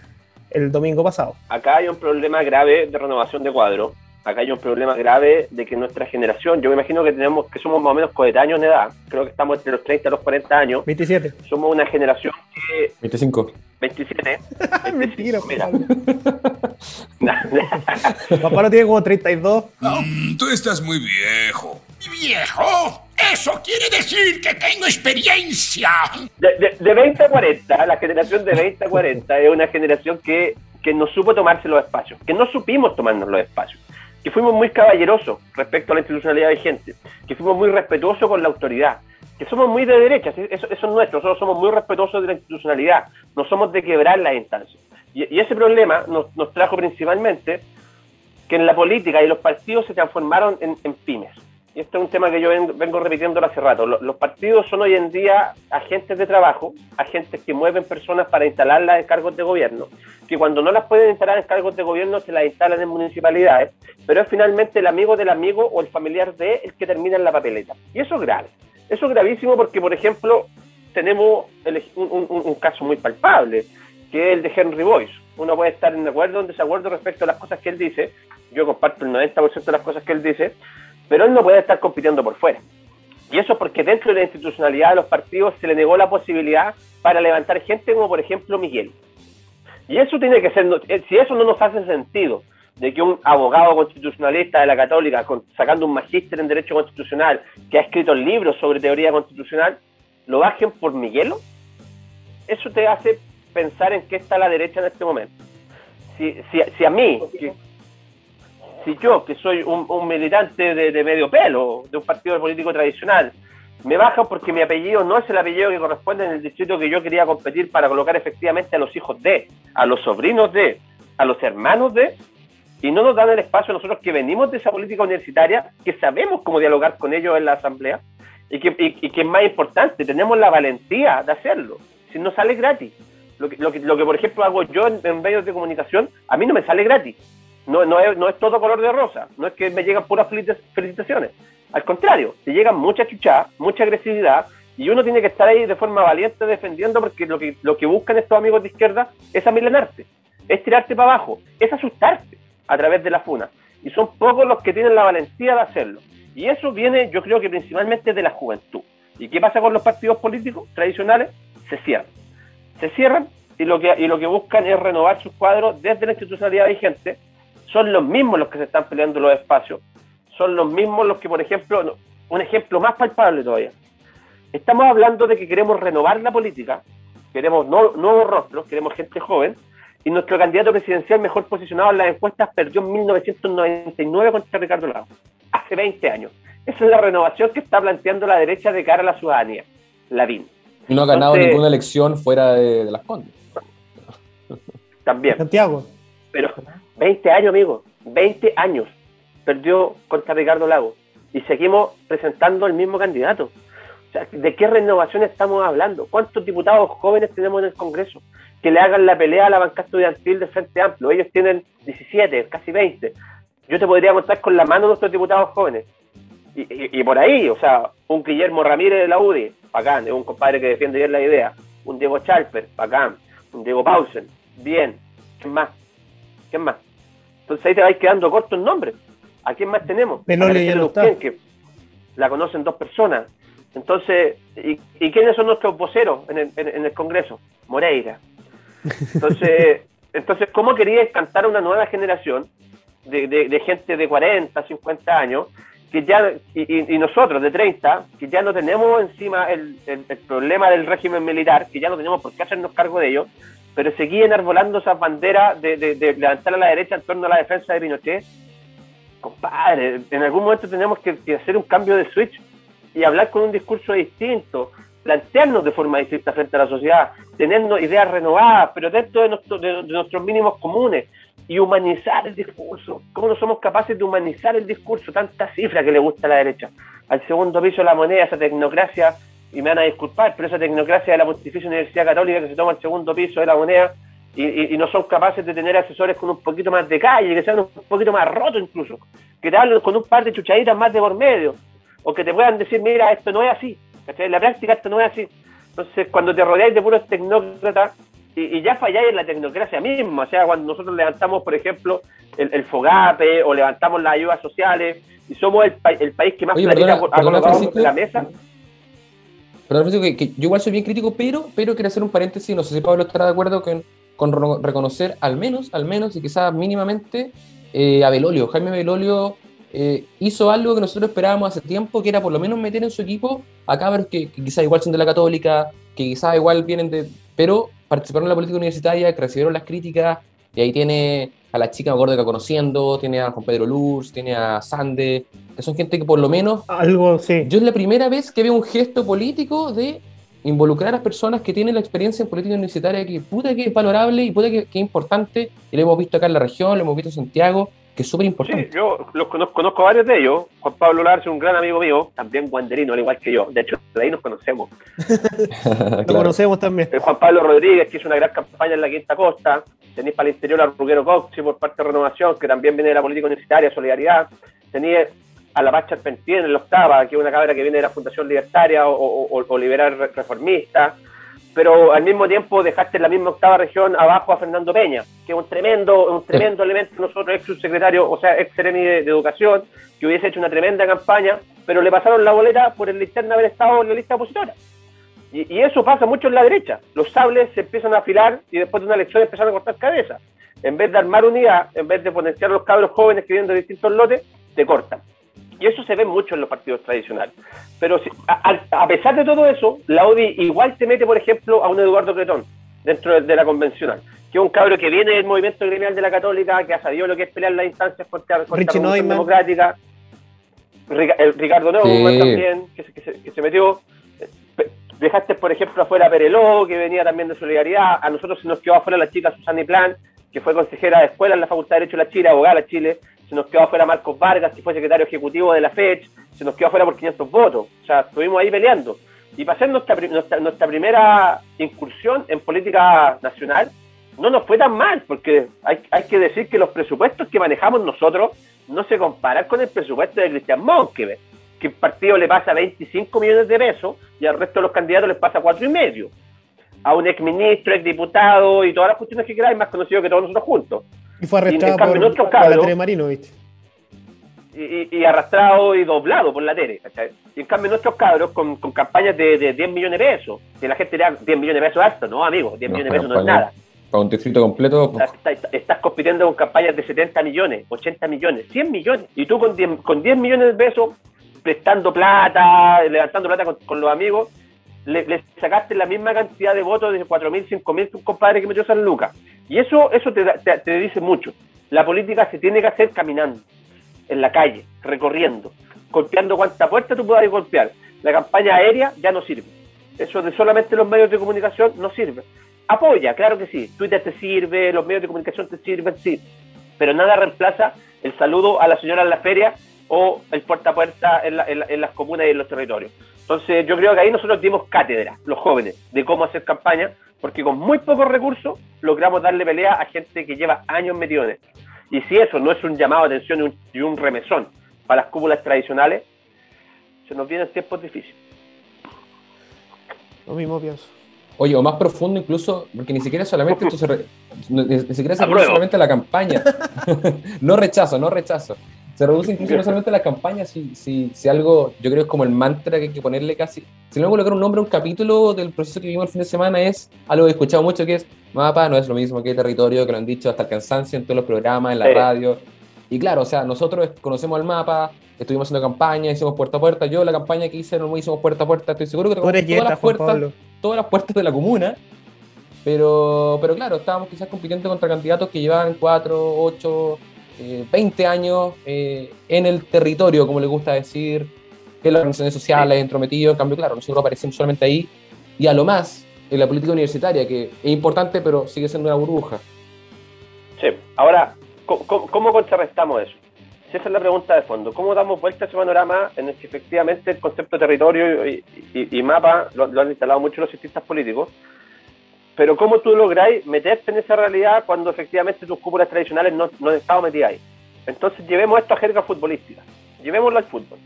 el domingo pasado. Acá hay un problema grave de renovación de cuadro. Acá hay un problema grave de que nuestra generación, yo me imagino que tenemos que somos más o menos coetáneos en edad, creo que estamos entre los 30 y los 40 años. 27. Somos una generación que 25. 27. Mentira, Mira. Juan Pablo tiene como 32. Mm, tú estás muy viejo. ¡Viejo! ¡Eso quiere decir que tengo experiencia! De, de- de 20 a 40, la generación de 20 a 40 es una generación que, que no supo tomarse los espacios, que no supimos tomarnos los espacios, que fuimos muy caballerosos respecto a la institucionalidad vigente, que fuimos muy respetuosos con la autoridad, que somos muy de derecha, eso, es nuestro, nosotros somos muy respetuosos de la institucionalidad, no somos de quebrar las instancias. Y, y ese problema nos, nos trajo principalmente que en la política y los partidos se transformaron en, en pymes. Y esto es un tema que yo ven- vengo repitiendo hace rato. Lo- Los partidos son hoy en día agentes de trabajo, agentes que mueven personas para instalarlas en cargos de gobierno, que cuando no las pueden instalar en cargos de gobierno se las instalan en municipalidades, pero es finalmente el amigo del amigo o el familiar de el que termina en la papeleta. Y eso es grave. Eso es gravísimo porque, por ejemplo, tenemos un, un- un caso muy palpable, que es el de Henry Boyce. Uno puede estar en acuerdo o en desacuerdo respecto a las cosas que él dice. Yo comparto el 90% de las cosas que él dice, pero él no puede estar compitiendo por fuera. Y eso porque dentro de la institucionalidad de los partidos se le negó la posibilidad para levantar gente como por ejemplo Miguel. Y eso tiene que ser, eh, si eso no nos hace sentido, de que un abogado constitucionalista de la Católica, con- sacando un magíster en Derecho Constitucional, que ha escrito libros sobre teoría constitucional, lo bajen por Miguelo, eso te hace pensar en qué está la derecha en este momento. Si, a mí, si yo, que soy un, militante de, medio pelo, de un partido político tradicional, me bajan porque mi apellido no es el apellido que corresponde en el distrito que yo quería competir para colocar efectivamente a los hijos de, a los sobrinos de, a los hermanos de, y no nos dan el espacio a nosotros que venimos de esa política universitaria, que sabemos cómo dialogar con ellos en la asamblea, y que, y, que es más importante, tenemos la valentía de hacerlo, si no sale gratis. Lo que, lo que, lo que, por ejemplo, hago yo en, en medios de comunicación, a mí no me sale gratis. No, no, es, todo color de rosa, no es que me llegan puras felicita- felicitaciones. Al contrario, te llegan mucha chuchada, mucha agresividad, y uno tiene que estar ahí de forma valiente defendiendo porque lo que, lo que buscan estos amigos de izquierda es amilanarte, es tirarte para abajo, es asustarte a través de la funa. Y son pocos los que tienen la valentía de hacerlo. Y eso viene, yo creo que principalmente de la juventud. ¿Y qué pasa con los partidos políticos tradicionales? Se cierran. Se cierran y lo que, y lo que buscan es renovar sus cuadros desde la institucionalidad vigente. Son los mismos los que se están peleando los espacios. Son los mismos los que, por ejemplo, un ejemplo más palpable todavía. Estamos hablando de que queremos renovar la política, queremos no- nuevos rostros, queremos gente joven, y nuestro candidato presidencial mejor posicionado en las encuestas perdió en 1999 contra Ricardo Lagos, hace 20 años. Esa es la renovación que está planteando la derecha de cara a la ciudadanía, Lavín. Y no ha ganado Entonces- ninguna elección fuera de, de las Condes. También. Santiago. Pero 20 años, amigo, 20 años perdió contra Ricardo Lago y seguimos presentando el mismo candidato. O sea, ¿de qué renovación estamos hablando? ¿Cuántos diputados jóvenes tenemos en el Congreso que le hagan la pelea a la banca estudiantil del Frente Amplio? Ellos tienen 17, casi 20. Yo te podría contar con la mano nuestros diputados jóvenes. Y, y- y por ahí, o sea, un Guillermo Ramírez de la UDI, bacán, es un compadre que defiende bien la idea. Un Diego Chalper, bacán. Un Diego Pausen, bien. ¿Quién más? ¿Quién más? Entonces ahí te vais quedando corto en nombre. ¿A quién más tenemos? Penole A ya no está. Que la conocen dos personas. Entonces, ¿y, y quiénes son nuestros voceros en el, en- en el Congreso? Moreira. Entonces, entonces ¿cómo queríais cantar a una nueva generación de, de- de gente de 40, 50 años, que ya, y, y- y nosotros de 30, que ya no tenemos encima el, el- el problema del régimen militar, que ya no tenemos por qué hacernos cargo de ello, pero seguían enarbolando esas banderas de, levantar a la derecha en torno a la defensa de Pinochet? Compadre, en algún momento tenemos que, hacer un cambio de switch y hablar con un discurso distinto, plantearnos de forma distinta frente a la sociedad, tenernos ideas renovadas, pero dentro de- de nuestros mínimos comunes y humanizar el discurso. ¿Cómo no somos capaces de humanizar el discurso? Tanta cifra que le gusta a la derecha. Al segundo piso de la moneda, esa tecnocracia y me van a disculpar, pero esa tecnocracia de la Pontificia Universidad Católica que se toma el segundo piso de la moneda y, y- y no son capaces de tener asesores con un poquito más de calle, que sean un poquito más rotos incluso, que te hablen con un par de chuchaditas más de por medio, o que te puedan decir, mira, esto no es así, ¿cachai? En la práctica esto no es así. Entonces, cuando te rodeáis de puros tecnócratas, y, y ya falláis en la tecnocracia misma, o sea, cuando nosotros levantamos, por ejemplo, el, el FOGAPE o levantamos las ayudas sociales, y somos el, pa- el país que más Oye, platita perdona- ha perdona, colocado Francisco. la mesa, Pero que, que yo igual soy bien crítico, pero, pero quiero hacer un paréntesis, no sé si Pablo estará de acuerdo con, con reconocer al menos, al menos y quizás mínimamente eh, a Belolio. Jaime Belolio eh, hizo algo que nosotros esperábamos hace tiempo, que era por lo menos meter en su equipo a cabros que quizás igual son de la católica, que quizás igual vienen de... pero participaron en la política universitaria, que recibieron las críticas, y ahí tiene a la chica, me acuerdo que conociendo, tiene a Juan Pedro Luz, tiene a Sande, que son gente que por lo menos Algo, sí. yo es la primera vez que veo un gesto político de involucrar a las personas que tienen la experiencia en política universitaria, que puta que es valorable y puta que, que es importante, y lo hemos visto acá en la región, lo hemos visto en Santiago, que es súper importante. Sí, yo los conozco, conozco varios de ellos. Juan Pablo Lars es un gran amigo mío, también guanderino, al igual que yo. De hecho, de ahí nos conocemos. Lo conocemos también. El Juan Pablo Rodríguez, que hizo una gran campaña en la Quinta Costa. Tenéis para el interior a Ruggero Coxi por parte de Renovación, que también viene de la política universitaria, Solidaridad. Tenéis a la Pacha Arpentín en la octava, que es una cabra que viene de la Fundación Libertaria o, Liberal Re- Reformista. Pero al mismo tiempo dejaste en la misma octava región abajo a Fernando Peña, que es un tremendo, un tremendo elemento, nosotros ex subsecretario, o sea, ex seremi de, Educación, que hubiese hecho una tremenda campaña, pero le pasaron la boleta por el linterna haber estado en la lista opositora. Y, y eso pasa mucho en la derecha. Los sables se empiezan a afilar y después de una elección empiezan a cortar cabezas. En vez de armar unidad, en vez de potenciar a los cabros jóvenes que vienen de distintos lotes, te cortan. Y eso se ve mucho en los partidos tradicionales. Pero si- a, pesar de todo eso, la ODI igual te mete, por ejemplo, a un Eduardo Cretón dentro de, de la convencional, que es un cabro que viene del movimiento gremial de la Católica, que ha sabido lo que es pelear las instancias contra, contra la democrática. Rica- el Ricardo Neumann Sí. también, que se, que se- que se metió. Dejaste, por ejemplo, afuera a Pereló, que venía también de Solidaridad. A nosotros se nos quedó afuera la chica Susana Plan, que fue consejera de escuela en la Facultad de Derecho de la Chile, abogada de Chile. Se nos quedó afuera Marcos Vargas, que fue secretario ejecutivo de la FECH. Se nos quedó afuera por 500 votos. O sea, estuvimos ahí peleando. Y para hacer nuestra, nuestra, nuestra primera incursión en política nacional, no nos fue tan mal, porque hay, hay que decir que los presupuestos que manejamos nosotros no se comparan con el presupuesto de Cristian Monkever, que el partido le pasa 25 millones de pesos y al resto de los candidatos les pasa cuatro y medio. A un exministro, exdiputado y todas las cuestiones que queráis, más conocido que todos nosotros juntos. Y fue Y en arrestado cambio, por, nuestro por la cabro- Tere Marino, ¿viste? Y, y- y arrastrado y doblado por la tele. ¿cachai? Y en cambio nuestros cabros con, con campañas de, de 10 millones de pesos, que la gente le da 10 millones de pesos alto, no amigo, 10 No, millones de pesos no es nada. Para un distrito completo, Estás, estás- estás compitiendo con campañas de 70 millones, 80 millones, 100 millones. Y tú con 10, con 10 millones de pesos, prestando plata, levantando plata con, los amigos, le, sacaste la misma cantidad de votos de 4.000, 5.000 que un compadre que metió San Lucas. Y eso, eso te, te, te dice mucho. La política se tiene que hacer caminando, en la calle, recorriendo, golpeando cuanta puerta tú puedas golpear. La campaña aérea ya no sirve. Eso de solamente los medios de comunicación no sirve. Apoya, claro que sí. Twitter te sirve, los medios de comunicación te sirven, sí. Pero nada reemplaza el saludo a la señora en la feria o el puerta a puerta en, la- en la- en las comunas y en los territorios. Entonces, yo creo que ahí nosotros dimos cátedra, los jóvenes, de cómo hacer campaña, porque con muy pocos recursos logramos darle pelea a gente que lleva años metido en esto. Y si eso no es un llamado de atención y un, y un remesón para las cúpulas tradicionales, se nos vienen tiempos difíciles. Lo mismo pienso. Oye, o más profundo incluso, porque ni siquiera solamente esto se re- ni, ni siquiera se solamente a la campaña. no rechazo, no rechazo. Se reduce incluso no solamente a la campaña, si, si, si algo, yo creo que es como el mantra que hay que ponerle casi. Si no voy a colocar un nombre a un capítulo del proceso que vimos el fin de semana, es algo que he escuchado mucho que es mapa no es lo mismo que territorio, que lo han dicho hasta el cansancio en todos los programas, en la Sí. radio. Y claro, o sea, nosotros conocemos el mapa, estuvimos haciendo campaña, hicimos puerta a puerta. Yo la campaña que hice no hicimos puerta a puerta, estoy seguro que tocamos todas yeta, las puertas todas las puertas de la comuna, pero, pero claro, estábamos quizás compitiendo contra candidatos que llevaban 4, 8, eh, 20 años eh, en el territorio, como les gusta decir, que las organizaciones sociales, entrometidos, en cambio, claro, nosotros aparecimos solamente ahí, y a lo más, en la política universitaria, que es importante, pero sigue siendo una burbuja. Sí. Ahora, ¿cómo, cómo- cómo contrarrestamos eso? Si esa es la pregunta de fondo, ¿cómo damos vuelta a ese panorama en el que efectivamente el concepto de territorio y, y- y mapa lo, lo han instalado muchos los cientistas políticos? Pero ¿cómo tú lográis meterte en esa realidad cuando efectivamente tus cúpulas tradicionales no, no han estado metidas ahí? Entonces llevemos esto a jerga futbolística, llevémoslo al fútbol.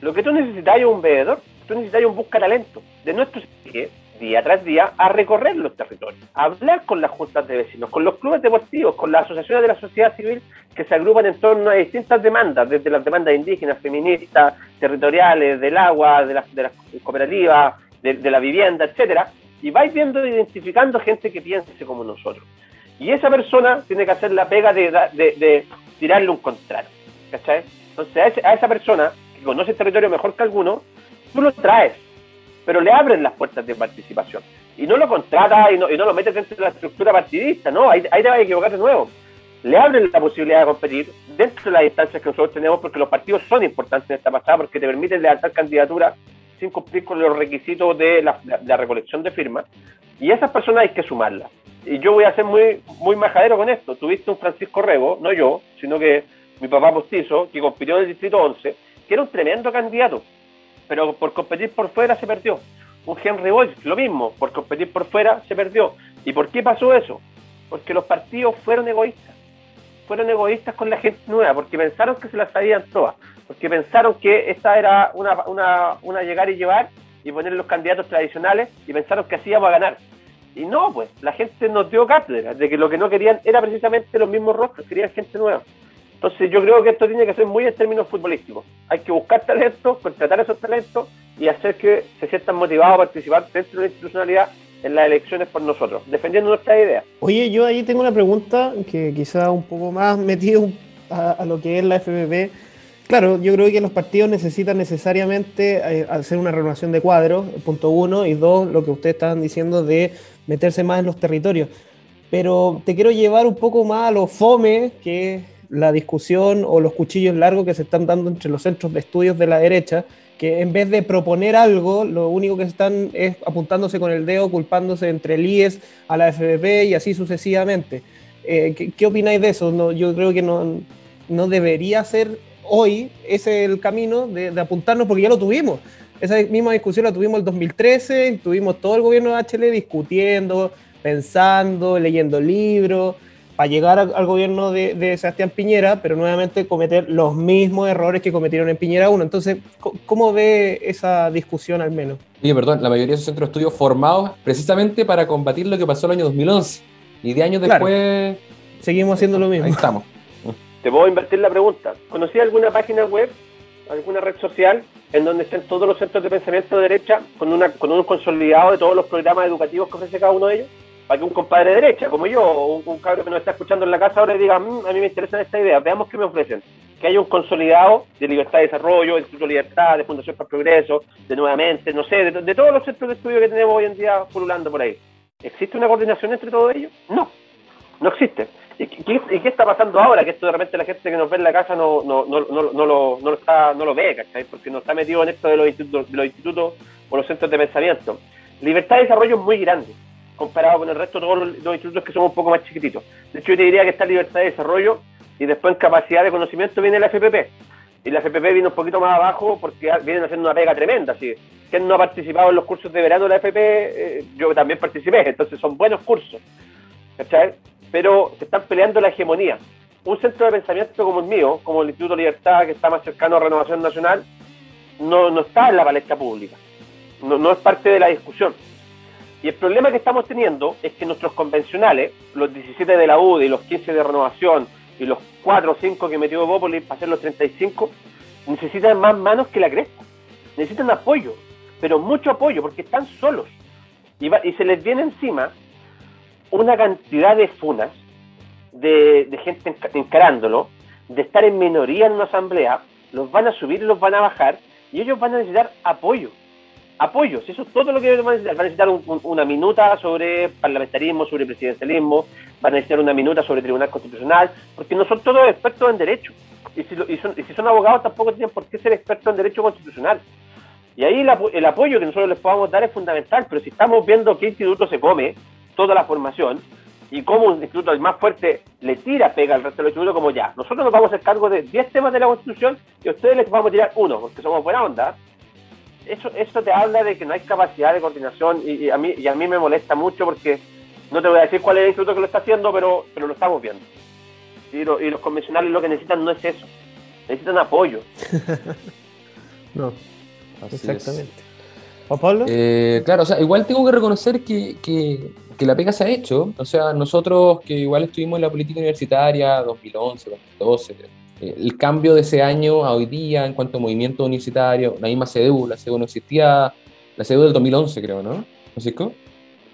Lo que tú necesitas es un veedor, tú necesitas un busca talento de nuestros que día tras día a recorrer los territorios, a hablar con las juntas de vecinos, con los clubes deportivos, con las asociaciones de la sociedad civil que se agrupan en torno a distintas demandas, desde las demandas indígenas, feministas, territoriales, del agua, de las, de las cooperativas, de la vivienda, etcétera, y vais viendo identificando gente que piense como nosotros. Y esa persona tiene que hacer la pega de, tirarle un contrato. ¿Cachai? Entonces a, esa persona que conoce el territorio mejor que alguno, tú lo traes, pero le abren las puertas de participación. Y no lo contratas y no, lo metes dentro de la estructura partidista, no, ahí, ahí te vas a equivocar de nuevo. Le abren la posibilidad de competir dentro de las instancias que nosotros tenemos, porque los partidos son importantes en esta pasada, porque te permiten levantar candidaturas sin cumplir con los requisitos de la, recolección de firmas. Y esas personas hay que sumarlas. Y yo voy a ser muy, muy majadero con esto. Tuviste un Francisco Rego, no yo, sino que mi papá postizo, que compitió en el Distrito 11, que era un tremendo candidato, pero por competir por fuera se perdió. Un Henry Boyce, lo mismo, por competir por fuera se perdió. ¿Y por qué pasó eso? Porque los partidos fueron egoístas. Fueron egoístas con la gente nueva, porque pensaron que se las sabían todas, porque pensaron que esta era una, una, una llegar y llevar y poner los candidatos tradicionales y pensaron que así íbamos a ganar. Y no, pues, la gente nos dio cátedra de que lo que no querían era precisamente los mismos rostros, querían gente nueva. Entonces yo creo que esto tiene que ser muy en términos futbolísticos. Hay que buscar talentos, contratar esos talentos y hacer que se sientan motivados a participar dentro de la institucionalidad en las elecciones por nosotros, defendiendo nuestras ideas. Oye, yo ahí tengo una pregunta que quizá un poco más metido a, a lo que es la FPP. Claro, yo creo que los partidos necesitan necesariamente eh, hacer una renovación de cuadros, punto uno, y dos, lo que ustedes estaban diciendo de meterse más en los territorios. Pero te quiero llevar un poco más a lo fome, que la discusión o los cuchillos largos que se están dando entre los centros de estudios de la derecha, que en vez de proponer algo, lo único que están es apuntándose con el dedo, culpándose entre el IES a la FBP y así sucesivamente. Eh, ¿qué, qué opináis de eso? No, yo creo que no, no debería ser hoy ese el camino de, de apuntarnos, porque ya lo tuvimos. Esa misma discusión la tuvimos el 2013, tuvimos todo el gobierno de HL discutiendo, pensando, leyendo libros, para llegar al, al gobierno de, de, Sebastián Piñera, pero nuevamente cometer los mismos errores que cometieron en Piñera 1. Entonces, ¿cómo ve esa discusión al menos? Oye, perdón, la mayoría de esos centros de estudios formados precisamente para combatir lo que pasó el año 2011. Y de años Claro. después... Seguimos haciendo lo mismo. Ahí estamos. Te puedo invertir la pregunta. ¿Conocí alguna página web, alguna red social, en donde estén todos los centros de pensamiento de derecha con, una, con un consolidado de todos los programas educativos que ofrece cada uno de ellos? Para que un compadre de derecha, como yo, o un, un cabro que nos está escuchando en la casa ahora diga, "Mm, a mí me interesa esta idea, veamos qué me ofrecen. Que haya un consolidado de libertad de desarrollo, de Instituto Libertad, de Fundación para el Progreso, de Nuevamente, no sé, de, de todos los centros de estudio que tenemos hoy en día pululando por ahí. ¿Existe una coordinación entre todos ellos? No, no existe. ¿Y qué, está pasando ahora? Que esto de repente la gente que nos ve en la casa no, no, no, no, no lo, no, lo está, no lo ve, ¿cachai? Porque no está metido en esto de los institutos, de los institutos o los centros de pensamiento. Libertad de desarrollo es muy grande, comparado con el resto de todos los, institutos que somos un poco más chiquititos. De hecho, yo te diría que está libertad de desarrollo y después en capacidad de conocimiento viene la FPP. Y la FPP viene un poquito más abajo porque vienen haciendo una pega tremenda. Así. No ha participado en los cursos de verano de la FP, eh, yo también participé, entonces son buenos cursos. ¿cachai? Pero se están peleando la hegemonía. Un centro de pensamiento como el mío, como el Instituto Libertad, que está más cercano a Renovación Nacional, no, no está en la palestra pública. No, no es parte de la discusión. Y el problema que estamos teniendo es que nuestros convencionales, los 17 de la UDI, los 15 de Renovación y los 4 o 5 que metió Bópolis para hacer los 35, necesitan más manos que la cresta. Necesitan apoyo, pero mucho apoyo, porque están solos. Y, va- y se les viene encima una cantidad de funas, de, gente enca- encarándolo, de estar en minoría en una asamblea, los van a subir los van a bajar, y ellos van a necesitar apoyo. Apoyo, si eso es todo lo que van a necesitar. Un- un- una minuta sobre parlamentarismo, sobre presidencialismo, van a necesitar una minuta sobre tribunal constitucional, porque no son todos expertos en derecho. Y si, lo- y son, y si son abogados tampoco tienen por qué ser expertos en derecho constitucional. Y ahí el, el apoyo que nosotros les podamos dar es fundamental, pero si estamos viendo qué instituto se come, toda la formación, y cómo un instituto el más fuerte le tira pega al resto de los institutos, como ya, nosotros nos vamos a hacer cargo de 10 temas de la Constitución y a ustedes les vamos a tirar uno, porque somos buena onda. Eso, eso te habla de que no hay capacidad de coordinación y, y a mí, y a mí me molesta mucho porque no te voy a decir cuál es el instituto que lo está haciendo, pero, pero lo estamos viendo. Y, lo- y los convencionales lo que necesitan no es eso, necesitan apoyo. No, Así es. exactamente. Pablo, Eh, claro, o sea, igual tengo que reconocer que, que- que la pega se ha hecho. O sea, nosotros que igual estuvimos en la política universitaria 2011, 2012, eh, el cambio de ese año a hoy día en cuanto a movimiento universitario, la misma CDU, la CDU no existía, la CDU del 2011 creo, ¿no? ¿Francisco?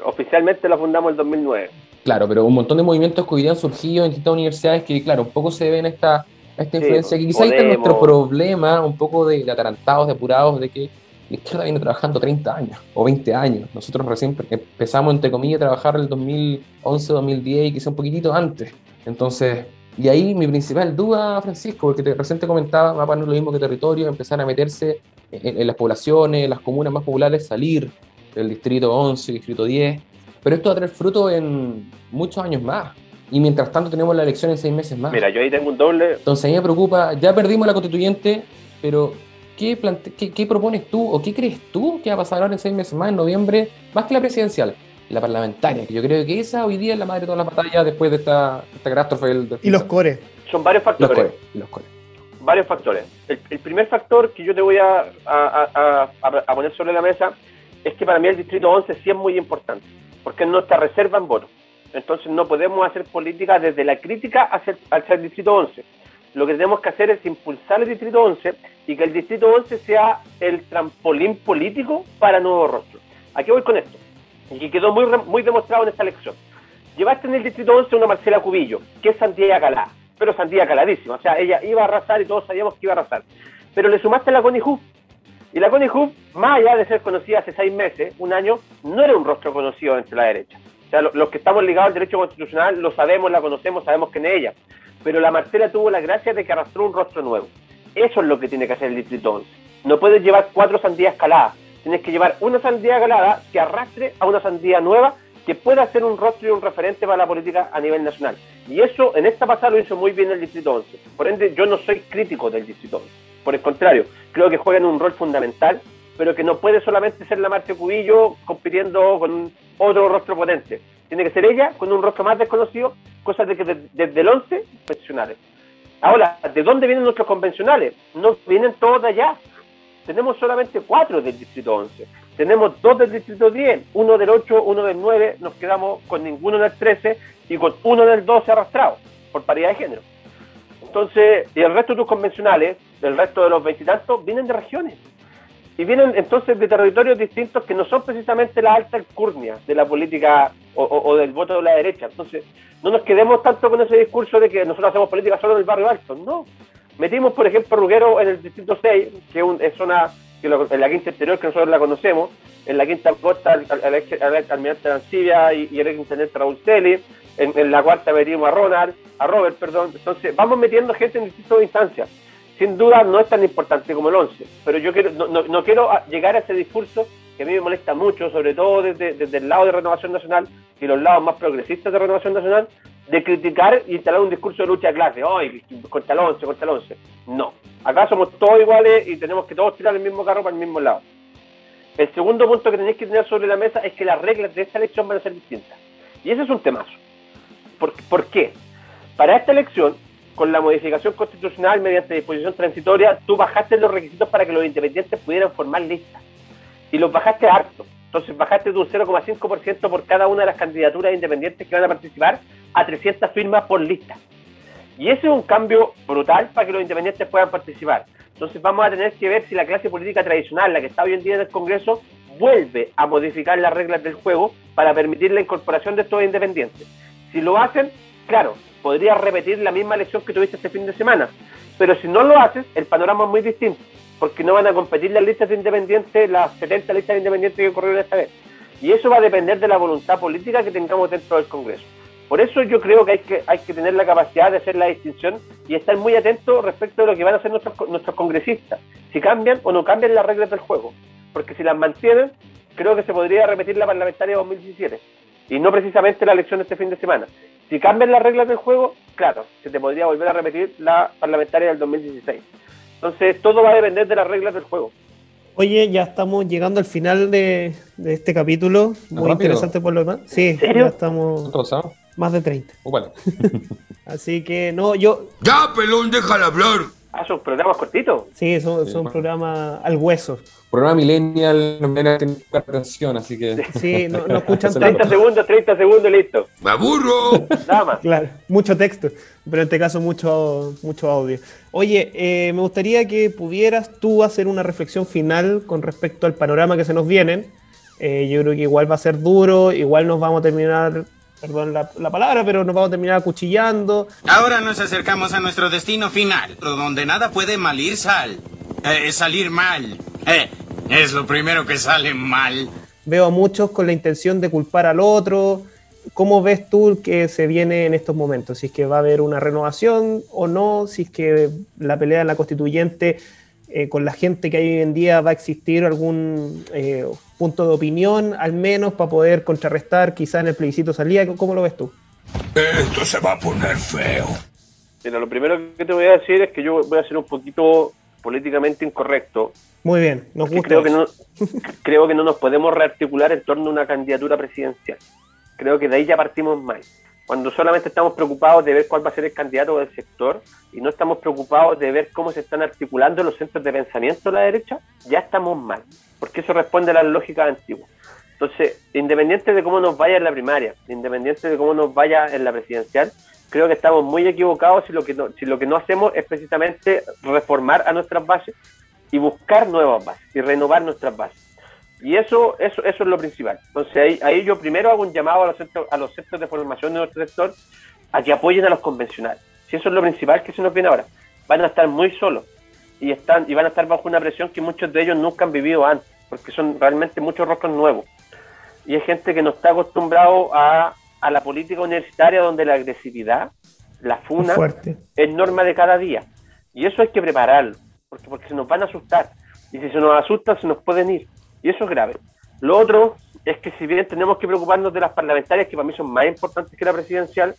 Oficialmente la fundamos en 2009. Claro, pero un montón de movimientos que hoy día han surgido en distintas universidades que, claro, un poco se a esta, esta Sí, influencia, que quizás está nuestro problema, un poco de, de atarantados, de apurados, de que la izquierda viene trabajando 30 años o 20 años. Nosotros recién empezamos, entre comillas, a trabajar en el 2011, 2010 y quizá un poquitito antes. Entonces, y ahí mi principal duda, Francisco, porque te, recién te comentaba, mapa no es lo mismo que territorio, empezar a meterse en, en las poblaciones, las comunas más populares, salir del distrito 11, distrito 10, pero esto va a tener fruto en muchos años más. Y mientras tanto tenemos la elección en seis meses más. Mira, yo ahí tengo un doble. Entonces a mí me preocupa, ya perdimos la constituyente, pero ¿qué, plante- qué, qué propones tú o qué crees tú que va a pasar ahora en seis meses más, en noviembre, más que la presidencial? La parlamentaria, que yo creo que esa hoy día es la madre de todas las batallas después de esta, esta catástrofe del, del- y los cores. Son varios los factores. cores, y los cores. varios factores. El, el primer factor que yo te voy a, a- a- a- a poner sobre la mesa es que para mí el distrito 11 sí es muy importante, porque es nuestra reserva en votos. Entonces no podemos hacer política desde la crítica hacia, hacia el distrito 11. Lo que tenemos que hacer es impulsar el distrito 11 y que el distrito 11 sea el trampolín político para nuevos rostros. ¿A qué voy con esto? Y que quedó muy, muy demostrado en esta elección. Llevaste en el distrito 11 una Marcela Cubillo, que es sandía calada, pero sandía caladísima. O sea, ella iba a arrasar y todos sabíamos que iba a arrasar. Pero le sumaste a la Connie Hoof. Y la Connie Hoof, más allá de ser conocida hace seis meses, un año, no era un rostro conocido entre la derecha. O sea, lo- los que estamos ligados al derecho constitucional lo sabemos, la conocemos, sabemos quién es ella. Pero la Marcela tuvo la gracia de que arrastró un rostro nuevo. Eso es lo que tiene que hacer el distrito 11. No puedes llevar cuatro sandías caladas. Tienes que llevar una sandía calada que arrastre a una sandía nueva que pueda ser un rostro y un referente para la política a nivel nacional. Y eso en esta pasada lo hizo muy bien el Distrito 11. Por ende, yo no soy crítico del Distrito 11. Por el contrario, creo que juegan un rol fundamental, pero que no puede solamente ser la Marcia Cubillo compitiendo con otro rostro potente. Tiene que ser ella con un rostro más desconocido, cosa de que de- desde el 11, profesionales. Ahora, ¿de dónde vienen nuestros convencionales? No vienen todos de allá. Tenemos solamente cuatro del Distrito 11. Tenemos dos del Distrito 10, uno del 8, uno del 9. Nos quedamos con ninguno del 13 y con uno del 12 arrastrado por paridad de género. Entonces, y el resto de tus convencionales, el resto de los veintitantos, vienen de regiones. Y vienen entonces de territorios distintos que no son precisamente la alta alcurnia de la política o, o- del voto de la derecha. Entonces, no nos quedemos tanto con ese discurso de que nosotros hacemos política solo en el barrio alto. No. Metimos, por ejemplo, Ruguero en el distrito 6, que es, un- es zona, que lo- en la quinta exterior, que nosotros la conocemos, en la quinta costa, al, almirante Arancibia y, y el ex intendente Raúl Celi, en, en la cuarta metimos a Ronald, a Robert, perdón. Entonces, vamos metiendo gente en distintas instancias. Sin duda no es tan importante como el 11, pero yo quiero, no, no- no quiero a- llegar a ese discurso que a mí me molesta mucho, sobre todo desde, desde el lado de Renovación Nacional y los lados más progresistas de Renovación Nacional, de criticar y instalar un discurso de lucha de clase. ¡Ay, contra el 11, contra el 11! No. Acá somos todos iguales y tenemos que todos tirar el mismo carro para el mismo lado. El segundo punto que tenéis que tener sobre la mesa es que las reglas de esta elección van a ser distintas. Y ese es un temazo. ¿Por, por qué? Para esta elección, con la modificación constitucional mediante disposición transitoria, tú bajaste los requisitos para que los independientes pudieran formar listas. Y los bajaste harto. Entonces bajaste un 0,5% por cada una de las candidaturas independientes que van a participar a 300 firmas por lista. Y ese es un cambio brutal para que los independientes puedan participar. Entonces vamos a tener que ver si la clase política tradicional, la que está hoy en día en el Congreso, vuelve a modificar las reglas del juego para permitir la incorporación de estos independientes. Si lo hacen, claro, podría repetir la misma elección que tuviste este fin de semana. Pero si no lo haces, el panorama es muy distinto, porque no van a competir las listas de independientes, las 70 listas de independientes que ocurrieron esta vez. Y eso va a depender de la voluntad política que tengamos dentro del Congreso. Por eso yo creo que hay que, hay que tener la capacidad de hacer la distinción y estar muy atento respecto de lo que van a hacer nuestros, nuestros congresistas, si cambian o no cambian las reglas del juego. Porque si las mantienen, creo que se podría repetir la parlamentaria 2017. y no precisamente la elección de este fin de semana. Si cambian las reglas del juego, claro, se te podría volver a repetir la parlamentaria del 2016. Entonces, todo va a depender de las reglas del juego. Oye, ya estamos llegando al final de, de este capítulo. Muy rápido? interesante por lo demás. Sí, ya estamos más de 30. Uh, Bueno, Así que no, yo. Ya, pelón, déjala hablar. Ah, son programas cortitos. Sí, son, Sí, son bueno. programas al hueso. programa Millennial no me tiene atención, así que. Sí, no, no escuchan Se 30 tanto. segundos, 30 segundos, listo. Me aburro. Nada más. Claro, mucho texto, pero en este caso mucho, mucho audio. Oye, eh, me gustaría que pudieras tú hacer una reflexión final con respecto al panorama que se nos vienen. Eh, yo creo que igual va a ser duro, igual nos vamos a terminar, perdón la, la palabra, pero nos vamos a terminar acuchillando. Ahora nos acercamos a nuestro destino final, donde nada puede mal ir sal. Eh, salir mal. Eh, es lo primero que sale mal. Veo a muchos con la intención de culpar al otro. ¿Cómo ves tú que se viene en estos momentos? Si es que va a haber una renovación o no, si es que la pelea en la constituyente eh, con la gente que hay hoy en día va a existir algún eh, punto de opinión, al menos para poder contrarrestar quizás en el plebiscito salida. ¿Cómo lo ves tú? Esto se va a poner feo. Mira, lo primero que te voy a decir es que yo voy a ser un poquito políticamente incorrecto. Muy bien, nos porque gusta. creo que, no, creo que no nos podemos rearticular en torno a una candidatura presidencial. Creo que de ahí ya partimos mal. Cuando solamente estamos preocupados de ver cuál va a ser el candidato del sector y no estamos preocupados de ver cómo se están articulando los centros de pensamiento de la derecha, ya estamos mal. Porque eso responde a las lógicas antiguas. Entonces, independiente de cómo nos vaya en la primaria, independiente de cómo nos vaya en la presidencial, creo que estamos muy equivocados si lo que no, si lo que no hacemos es precisamente reformar a nuestras bases y buscar nuevas bases y renovar nuestras bases. Y eso, eso, eso es lo principal. Entonces ahí, ahí yo primero hago un llamado a los, centros, a los centros de formación de nuestro sector a que apoyen a los convencionales. Si eso es lo principal que se nos viene ahora. Van a estar muy solos y, están, y van a estar bajo una presión que muchos de ellos nunca han vivido antes, porque son realmente muchos rostros nuevos. Y hay gente que no está acostumbrado a, a la política universitaria donde la agresividad, la funa, Fuerte. es norma de cada día. Y eso hay que prepararlo, porque, porque se nos van a asustar. Y si se nos asustan, se nos pueden ir. Y eso es grave. Lo otro es que si bien tenemos que preocuparnos de las parlamentarias, que para mí son más importantes que la presidencial,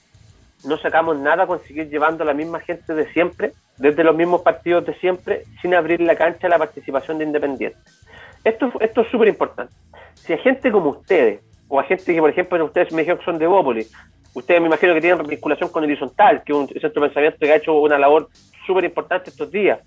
no sacamos nada con seguir llevando a la misma gente de siempre, desde los mismos partidos de siempre, sin abrir la cancha a la participación de independientes. Esto, esto es súper importante. Si hay gente como ustedes, o hay gente que, por ejemplo, ustedes me dijeron que son de Bópoli, ustedes me imagino que tienen vinculación con Horizontal, que es un centro de pensamiento que ha hecho una labor súper importante estos días.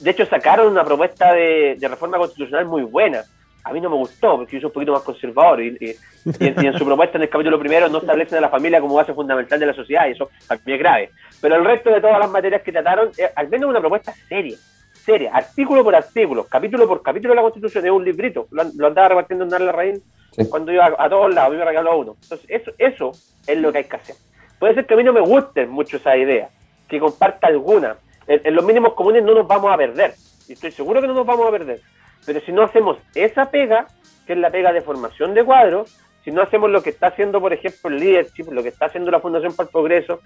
De hecho, sacaron una propuesta de, de, reforma constitucional muy buena. A mí no me gustó, porque yo soy un poquito más conservador. Y, y, y, en, y, en, su propuesta, en el capítulo primero, no establecen a la familia como base fundamental de la sociedad, y eso mí es grave. Pero el resto de todas las materias que trataron, eh, al menos una propuesta seria, seria, artículo por artículo, capítulo por capítulo de la Constitución, es un librito. Lo, lo andaba repartiendo en la raíz sí. cuando iba a, a, todos lados, a mí me regaló uno. Entonces, eso, eso es lo que hay que hacer. Puede ser que a mí no me gusten mucho esa idea, que comparta alguna. En, los mínimos comunes no nos vamos a perder y estoy seguro que no nos vamos a perder. Pero si no hacemos esa pega, que es la pega de formación de cuadros, si no hacemos lo que está haciendo, por ejemplo, el leadership, lo que está haciendo la Fundación para el Progreso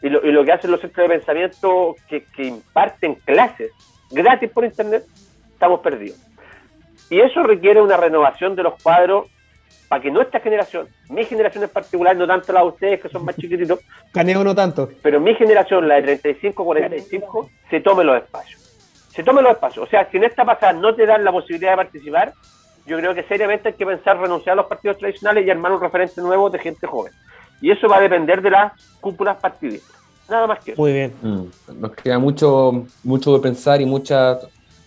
y lo, y lo que hacen los centros de pensamiento que, que, imparten clases gratis por internet, estamos perdidos. Y eso requiere una renovación de los cuadros para que nuestra generación, mi generación en particular, no tanto la de ustedes que son más chiquititos, Caneo no tanto, pero mi generación, la de 35-45, se tome los espacios se tomen los espacios. O sea, si en esta pasada no te dan la posibilidad de participar, yo creo que seriamente hay que pensar renunciar a los partidos tradicionales y armar un referente nuevo de gente joven. Y eso va a depender de las cúpulas partidistas. Nada más que eso. Muy bien. Mm. Nos queda mucho, mucho de pensar y mucha.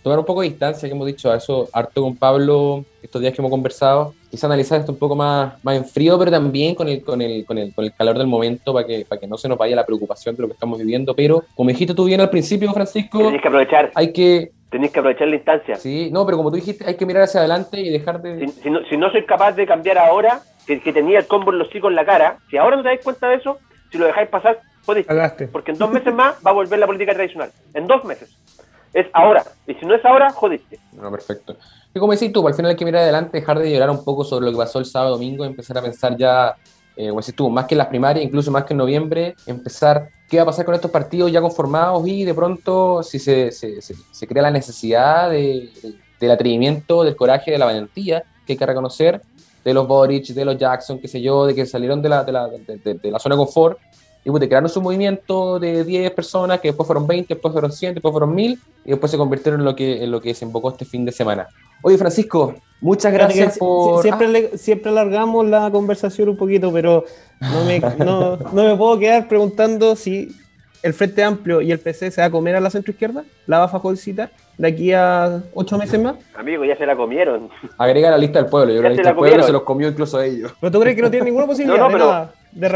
Tomar un poco de distancia, que hemos dicho a eso harto con Pablo estos días que hemos conversado. Quizá analizar esto un poco más, más en frío, pero también con el, con, el, con, el, con el calor del momento para que, para que no se nos vaya la preocupación de lo que estamos viviendo. Pero, como dijiste tú bien al principio, Francisco, tenéis que aprovechar. Hay que. Tenéis que aprovechar la instancia. Sí, no, pero como tú dijiste, hay que mirar hacia adelante y dejar de. Si, si, no, si no soy capaz de cambiar ahora, que, que, tenía el combo en los hijos en la cara, si ahora no te dais cuenta de eso, si lo dejáis pasar, podéis. Porque en dos meses más va a volver la política tradicional. En dos meses. Es ahora. Y si no es ahora, jodiste. No, perfecto. Y como decís tú, al final hay que mirar adelante, dejar de llorar un poco sobre lo que pasó el sábado domingo empezar a pensar ya, eh, como decís tú, más que en las primarias, incluso más que en noviembre, empezar qué va a pasar con estos partidos ya conformados y de pronto si se, se, se, crea la necesidad de, de, del atrevimiento, del coraje, de la valentía que hay que reconocer, de los Boric, de los Jackson, qué sé yo, de que salieron de la, de la, de- de la zona de confort y pues, crearon su movimiento de 10 personas, que después fueron 20, después fueron 100, después fueron 1000 y después se convirtieron en lo que, en lo que desembocó este fin de semana. Oye, Francisco, muchas gracias por... Siempre, le- siempre alargamos la conversación un poquito, pero no me, no, no me puedo quedar preguntando si el Frente Amplio y el PC se va a comer a la centroizquierda. ¿La va a de aquí a ocho meses más? Amigo, ya se la comieron. Agrega la lista del pueblo, yo Ya la lista del pueblo se los comió incluso a ellos. ¿Pero tú crees que no tiene ninguna posibilidad No, no, de, pero- de A,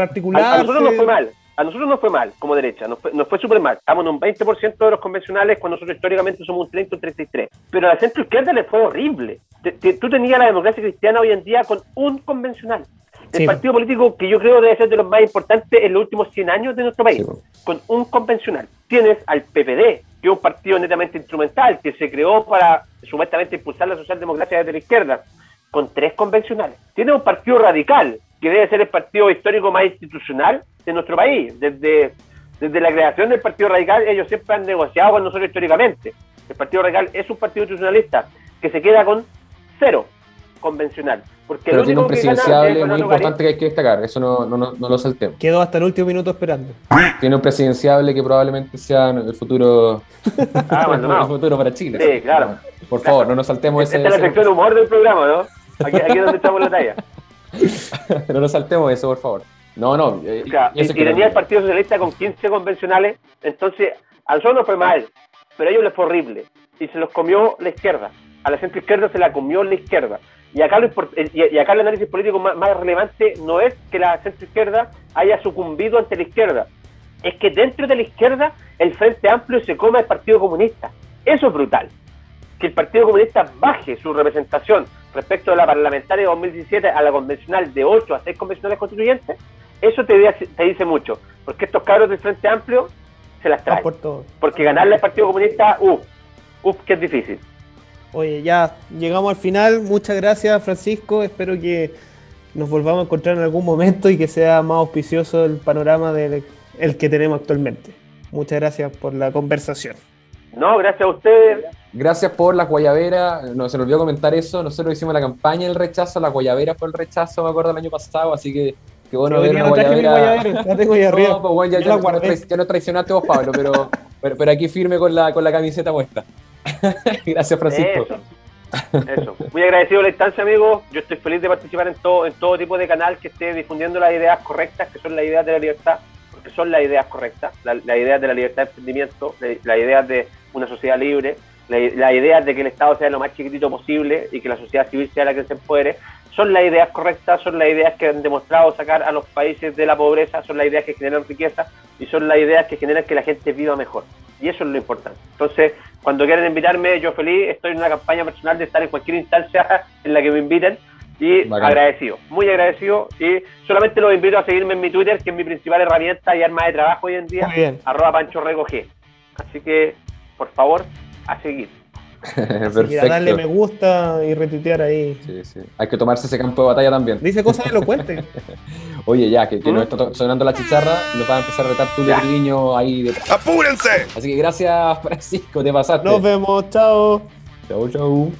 a nosotros nos fue mal. A nosotros nos fue mal como derecha, nos fue, nos fue súper mal. Estamos en un 20% de los convencionales cuando nosotros históricamente somos un 30 o un 33. Pero a la centro izquierda le fue horrible. Te- te- tú tenías la democracia cristiana hoy en día con un convencional. El Sí. partido político que yo creo debe ser de los más importantes en los últimos 100 años de nuestro país, con un convencional. Tienes al PPD, que es un partido netamente instrumental, que se creó para supuestamente impulsar la socialdemocracia desde la izquierda, con tres convencionales. Tienes un partido radical, que debe ser el partido histórico más institucional de nuestro país. Desde, desde la creación del Partido Radical, ellos siempre han negociado con nosotros históricamente. El Partido Radical es un partido institucionalista que se queda con cero convencional. Porque Pero tiene un presidenciable muy importante que hay que destacar, eso no, no, no, no lo saltemos. Quedó hasta el último minuto esperando. Tiene un presidenciable que probablemente sea el futuro, Ah, Maldonado. el futuro para Chile. Sí, claro. Por favor, no nos saltemos Esta ese, es la sección de humor del programa, ¿no? Aquí, aquí es donde echamos la talla. no nos saltemos eso, por favor. No, no. eh, O sea, y, no- tenía el Partido Socialista con 15 convencionales, entonces a nosotros nos fue mal, pero a ellos les fue horrible. Y se los comió la izquierda. A la centro izquierda se la comió la izquierda. Y acá, lo y, y acá el análisis político más, más relevante no es que la centro izquierda haya sucumbido ante la izquierda, es que dentro de la izquierda el Frente Amplio se come al Partido Comunista. Eso es brutal. Que el Partido Comunista baje su representación respecto de la parlamentaria de 2017 a la convencional de 8 a 6 convencionales constituyentes, eso te, dice- te dice mucho. Porque estos cabros del Frente Amplio se las traen. por todo. Porque ganarle al Partido Comunista, uff, uff, que es difícil. Oye, ya llegamos al final. Muchas gracias, Francisco. Espero que nos volvamos a encontrar en algún momento y que sea más auspicioso el panorama del el que tenemos actualmente. Muchas gracias por la conversación. No, gracias a ustedes. Gracias por las guayaberas. No, se nos olvidó comentar eso. Nosotros hicimos la campaña del rechazo, las guayaberas por el rechazo, me acuerdo, el año pasado. Así que qué bueno Sí, ver una guayabera. guayabera, la tengo ahí arriba. No, pues, bueno, ya, ya, la nos traicionaste vos, Pablo, pero, pero, pero aquí firme con la, con la camiseta puesta. Gracias, Francisco. Eso. Eso. Muy agradecido la instancia, amigos. Yo estoy feliz de participar en todo, en todo tipo de canal que esté difundiendo las ideas correctas, que son las ideas de la libertad, porque son las ideas correctas, la- las ideas de la libertad de emprendimiento, la- las ideas de una sociedad libre, la- las ideas de que el Estado sea lo más chiquitito posible y que la sociedad civil sea la que se empodere. Son las ideas correctas, son las ideas que han demostrado sacar a los países de la pobreza, son las ideas que generan riqueza y son las ideas que generan que la gente viva mejor. Y eso es lo importante. Entonces, cuando quieran invitarme, yo feliz, estoy en una campaña personal de estar en cualquier instancia en la que me inviten y Bacán. agradecido, muy agradecido y solamente los invito a seguirme en mi Twitter, que es mi principal herramienta y arma de trabajo hoy en día, arroba Pancho Rego G. Así que, por favor, a seguir. Así que a darle me Perfecto. gusta y retuitear ahí. Sí, sí. Hay que tomarse ese campo de batalla también. Dice cosas elocuentes. Oye, ya, que, que ¿Mm? nos está to- sonando la chicharra, nos va a empezar a retar Ya. Triviño ahí de... ¡Apúrense! Así que gracias, Francisco, te pasaste. Nos vemos, chao. Chau, chau.